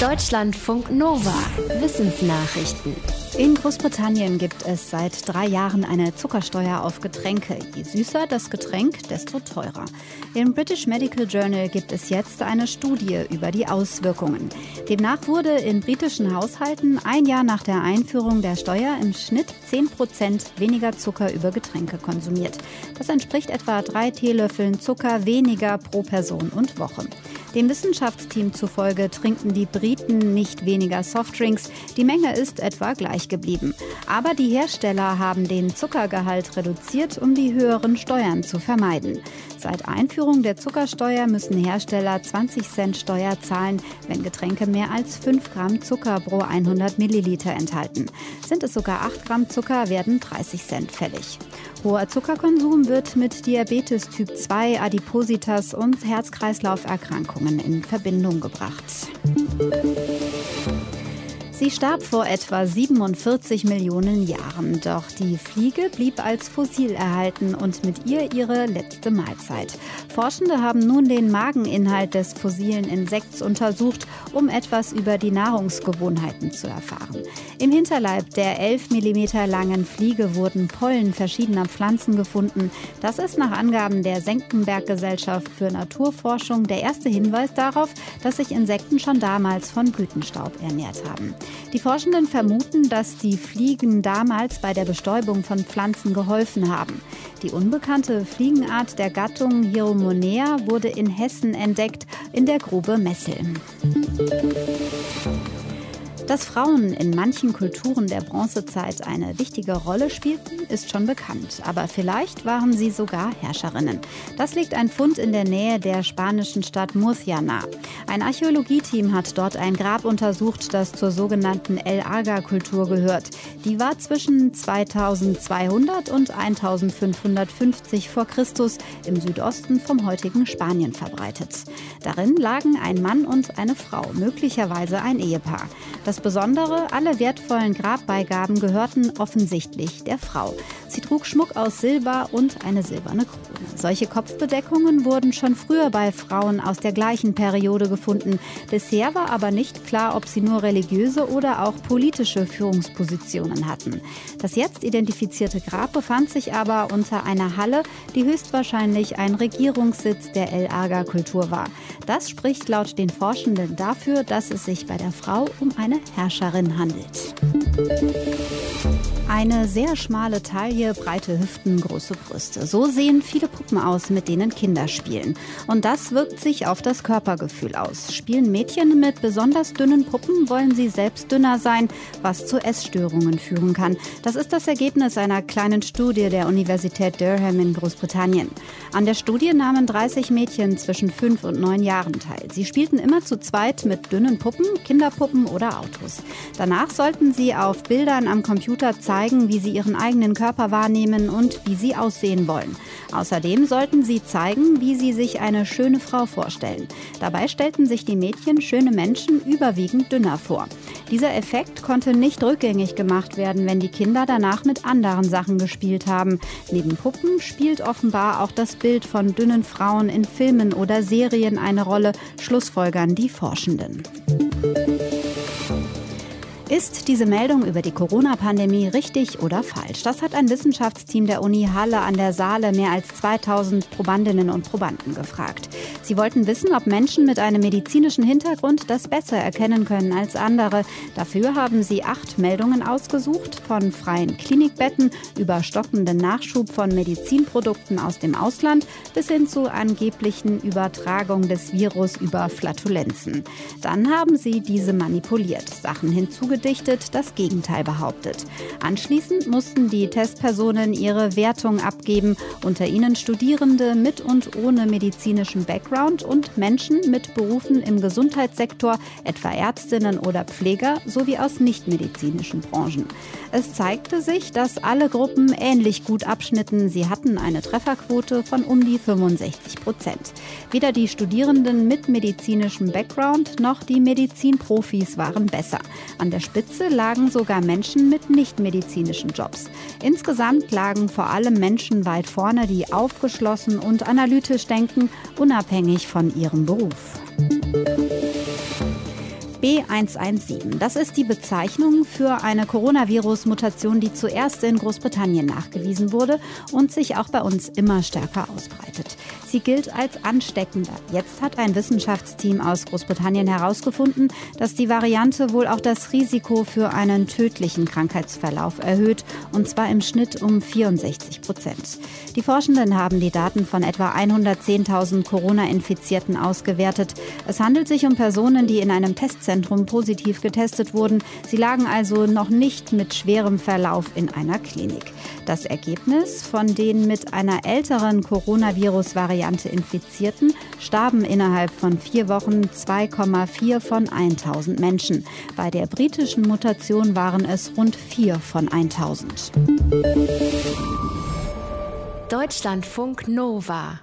Deutschlandfunk Nova. Wissensnachrichten. In Großbritannien gibt es seit drei Jahren eine Zuckersteuer auf Getränke. Je süßer das Getränk, desto teurer. Im British Medical Journal gibt es jetzt eine Studie über die Auswirkungen. Demnach wurde in britischen Haushalten ein Jahr nach der Einführung der Steuer im Schnitt 10 Prozent weniger Zucker über Getränke konsumiert. Das entspricht etwa drei Teelöffeln Zucker weniger pro Person und Woche. Dem Wissenschaftsteam zufolge trinken die Briten nicht weniger Softdrinks. Die Menge ist etwa gleich geblieben. Aber die Hersteller haben den Zuckergehalt reduziert, um die höheren Steuern zu vermeiden. Seit Einführung der Zuckersteuer müssen Hersteller 20 Cent Steuer zahlen, wenn Getränke mehr als 5 Gramm Zucker pro 100 Milliliter enthalten. Sind es sogar 8 Gramm Zucker, werden 30 Cent fällig. Hoher Zuckerkonsum wird mit Diabetes Typ 2, Adipositas und Herz-Kreislauf-Erkrankungen in Verbindung gebracht. Sie starb vor etwa 47 Millionen Jahren, doch die Fliege blieb als Fossil erhalten und mit ihr ihre letzte Mahlzeit. Forschende haben nun den Mageninhalt des fossilen Insekts untersucht, um etwas über die Nahrungsgewohnheiten zu erfahren. Im Hinterleib der 11 mm langen Fliege wurden Pollen verschiedener Pflanzen gefunden. Das ist nach Angaben der Senckenberg-Gesellschaft für Naturforschung der erste Hinweis darauf, dass sich Insekten schon damals von Blütenstaub ernährt haben. Die Forschenden vermuten, dass die Fliegen damals bei der Bestäubung von Pflanzen geholfen haben. Die unbekannte Fliegenart der Gattung Hieromonea wurde in Hessen entdeckt, in der Grube Messel. Dass Frauen in manchen Kulturen der Bronzezeit eine wichtige Rolle spielten, ist schon bekannt. Aber vielleicht waren sie sogar Herrscherinnen. Das liegt ein Fund in der Nähe der spanischen Stadt Murcia nahe. Ein Archäologieteam hat dort ein Grab untersucht, das zur sogenannten El Aga-Kultur gehört. Die war zwischen 2200 und 1550 vor Christus im Südosten vom heutigen Spanien verbreitet. Darin lagen ein Mann und eine Frau, möglicherweise ein Ehepaar. Das das Besondere, alle wertvollen Grabbeigaben gehörten offensichtlich der Frau. Sie trug Schmuck aus Silber und eine silberne Krone. Solche Kopfbedeckungen wurden schon früher bei Frauen aus der gleichen Periode gefunden. Bisher war aber nicht klar, ob sie nur religiöse oder auch politische Führungspositionen hatten. Das jetzt identifizierte Grab befand sich aber unter einer Halle, die höchstwahrscheinlich ein Regierungssitz der El Aga-Kultur war. Das spricht laut den Forschenden dafür, dass es sich bei der Frau um eine Herrscherin handelt. Eine sehr schmale Taille, breite Hüften, große Brüste. So sehen viele Puppen aus, mit denen Kinder spielen. Und das wirkt sich auf das Körpergefühl aus. Spielen Mädchen mit besonders dünnen Puppen, wollen sie selbst dünner sein, was zu Essstörungen führen kann. Das ist das Ergebnis einer kleinen Studie der Universität Durham in Großbritannien. An der Studie nahmen 30 Mädchen zwischen 5 und 9 Jahren teil. Sie spielten immer zu zweit mit dünnen Puppen, Kinderpuppen oder Autos. Danach sollten sie auf Bildern am Computer zeigen, zeigen, wie sie ihren eigenen Körper wahrnehmen und wie sie aussehen wollen. Außerdem sollten sie zeigen, wie sie sich eine schöne Frau vorstellen. Dabei stellten sich die Mädchen schöne Menschen überwiegend dünner vor. Dieser Effekt konnte nicht rückgängig gemacht werden, wenn die Kinder danach mit anderen Sachen gespielt haben. Neben Puppen spielt offenbar auch das Bild von dünnen Frauen in Filmen oder Serien eine Rolle, schlussfolgern die Forschenden. Ist diese Meldung über die Corona-Pandemie richtig oder falsch? Das hat ein Wissenschaftsteam der Uni Halle an der Saale mehr als 2000 Probandinnen und Probanden gefragt. Sie wollten wissen, ob Menschen mit einem medizinischen Hintergrund das besser erkennen können als andere. Dafür haben sie acht Meldungen ausgesucht, von freien Klinikbetten über stockenden Nachschub von Medizinprodukten aus dem Ausland bis hin zu angeblichen Übertragung des Virus über Flatulenzen. Dann haben sie diese manipuliert, Sachen hinzugefügt zugedichtet, das Gegenteil behauptet. Anschließend mussten die Testpersonen ihre Wertung abgeben, unter ihnen Studierende mit und ohne medizinischem Background und Menschen mit Berufen im Gesundheitssektor, etwa Ärztinnen oder Pfleger, sowie aus nichtmedizinischen Branchen. Es zeigte sich, dass alle Gruppen ähnlich gut abschnitten. Sie hatten eine Trefferquote von um die 65 Prozent. Weder die Studierenden mit medizinischem Background noch die Medizinprofis waren besser. An der Spitze lagen sogar Menschen mit nichtmedizinischen Jobs. Insgesamt lagen vor allem Menschen weit vorne, die aufgeschlossen und analytisch denken, unabhängig von ihrem Beruf. B117. Das ist die Bezeichnung für eine Coronavirus-Mutation, die zuerst in Großbritannien nachgewiesen wurde und sich auch bei uns immer stärker ausbreitet. Sie gilt als ansteckender. Jetzt hat ein Wissenschaftsteam aus Großbritannien herausgefunden, dass die Variante wohl auch das Risiko für einen tödlichen Krankheitsverlauf erhöht, und zwar im Schnitt um 64 Prozent. Die Forschenden haben die Daten von etwa 110.000 Corona-Infizierten ausgewertet. Es handelt sich um Personen, die in einem Testzentrum positiv getestet wurden. Sie lagen also noch nicht mit schwerem Verlauf in einer Klinik. Das Ergebnis von den mit einer älteren Coronavirus-Variante Infizierten starben innerhalb von vier Wochen 2,4 von 1000 Menschen. Bei der britischen Mutation waren es rund 4 von 1000. Deutschlandfunk Nova